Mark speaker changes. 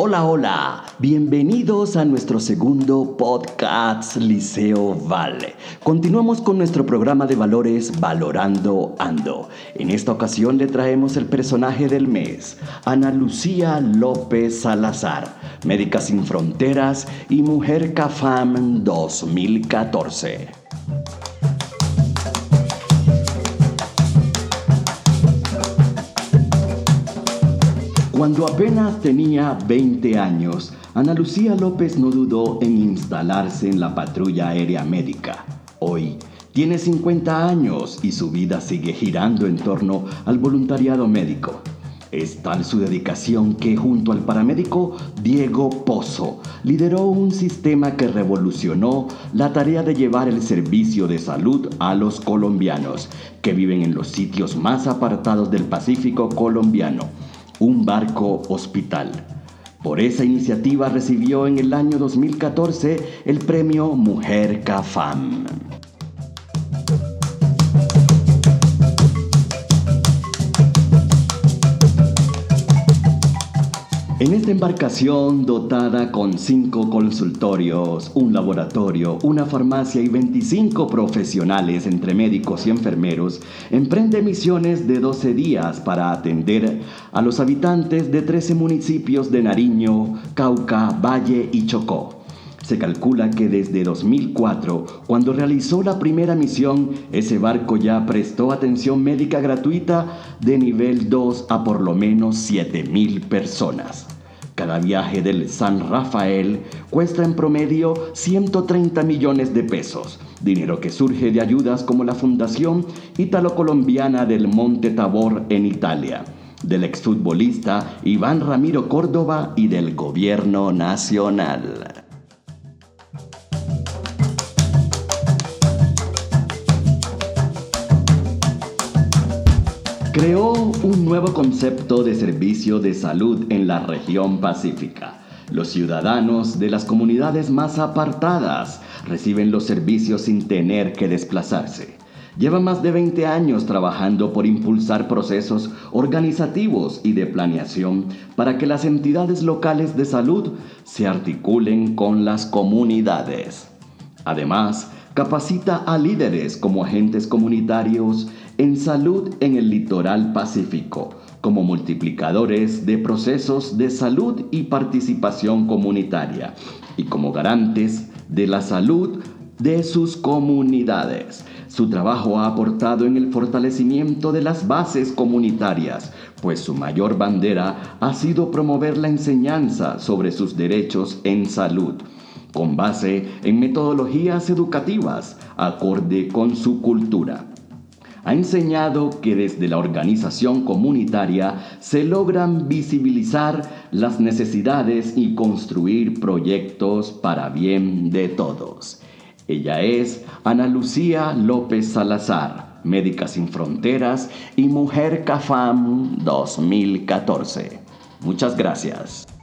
Speaker 1: Hola, hola, bienvenidos a nuestro segundo podcast Liceo Vale. Continuamos con nuestro programa de valores Valorando Ando. En esta ocasión le traemos el personaje del mes, Ana Lucía López Salazar, Médica Sin Fronteras y Mujer CAFAM 2014. Cuando apenas tenía 20 años, Ana Lucía López no dudó en instalarse en la patrulla aérea médica. Hoy tiene 50 años y su vida sigue girando en torno al voluntariado médico. Es tal su dedicación que junto al paramédico Diego Pozo lideró un sistema que revolucionó la tarea de llevar el servicio de salud a los colombianos que viven en los sitios más apartados del Pacífico colombiano un barco hospital. Por esa iniciativa recibió en el año 2014 el premio Mujer CAFAM. En esta embarcación dotada con cinco consultorios, un laboratorio, una farmacia y 25 profesionales entre médicos y enfermeros, emprende misiones de 12 días para atender a los habitantes de 13 municipios de Nariño, Cauca, Valle y Chocó. Se calcula que desde 2004, cuando realizó la primera misión, ese barco ya prestó atención médica gratuita de nivel 2 a por lo menos 7.000 personas. Cada viaje del San Rafael cuesta en promedio 130 millones de pesos, dinero que surge de ayudas como la Fundación Italo-Colombiana del Monte Tabor en Italia, del exfutbolista Iván Ramiro Córdoba y del gobierno nacional. Creó un nuevo concepto de servicio de salud en la región pacífica. Los ciudadanos de las comunidades más apartadas reciben los servicios sin tener que desplazarse. Lleva más de 20 años trabajando por impulsar procesos organizativos y de planeación para que las entidades locales de salud se articulen con las comunidades. Además, capacita a líderes como agentes comunitarios en salud en el litoral pacífico, como multiplicadores de procesos de salud y participación comunitaria, y como garantes de la salud de sus comunidades. Su trabajo ha aportado en el fortalecimiento de las bases comunitarias, pues su mayor bandera ha sido promover la enseñanza sobre sus derechos en salud, con base en metodologías educativas acorde con su cultura ha enseñado que desde la organización comunitaria se logran visibilizar las necesidades y construir proyectos para bien de todos. Ella es Ana Lucía López Salazar, Médica Sin Fronteras y Mujer CAFAM 2014. Muchas gracias.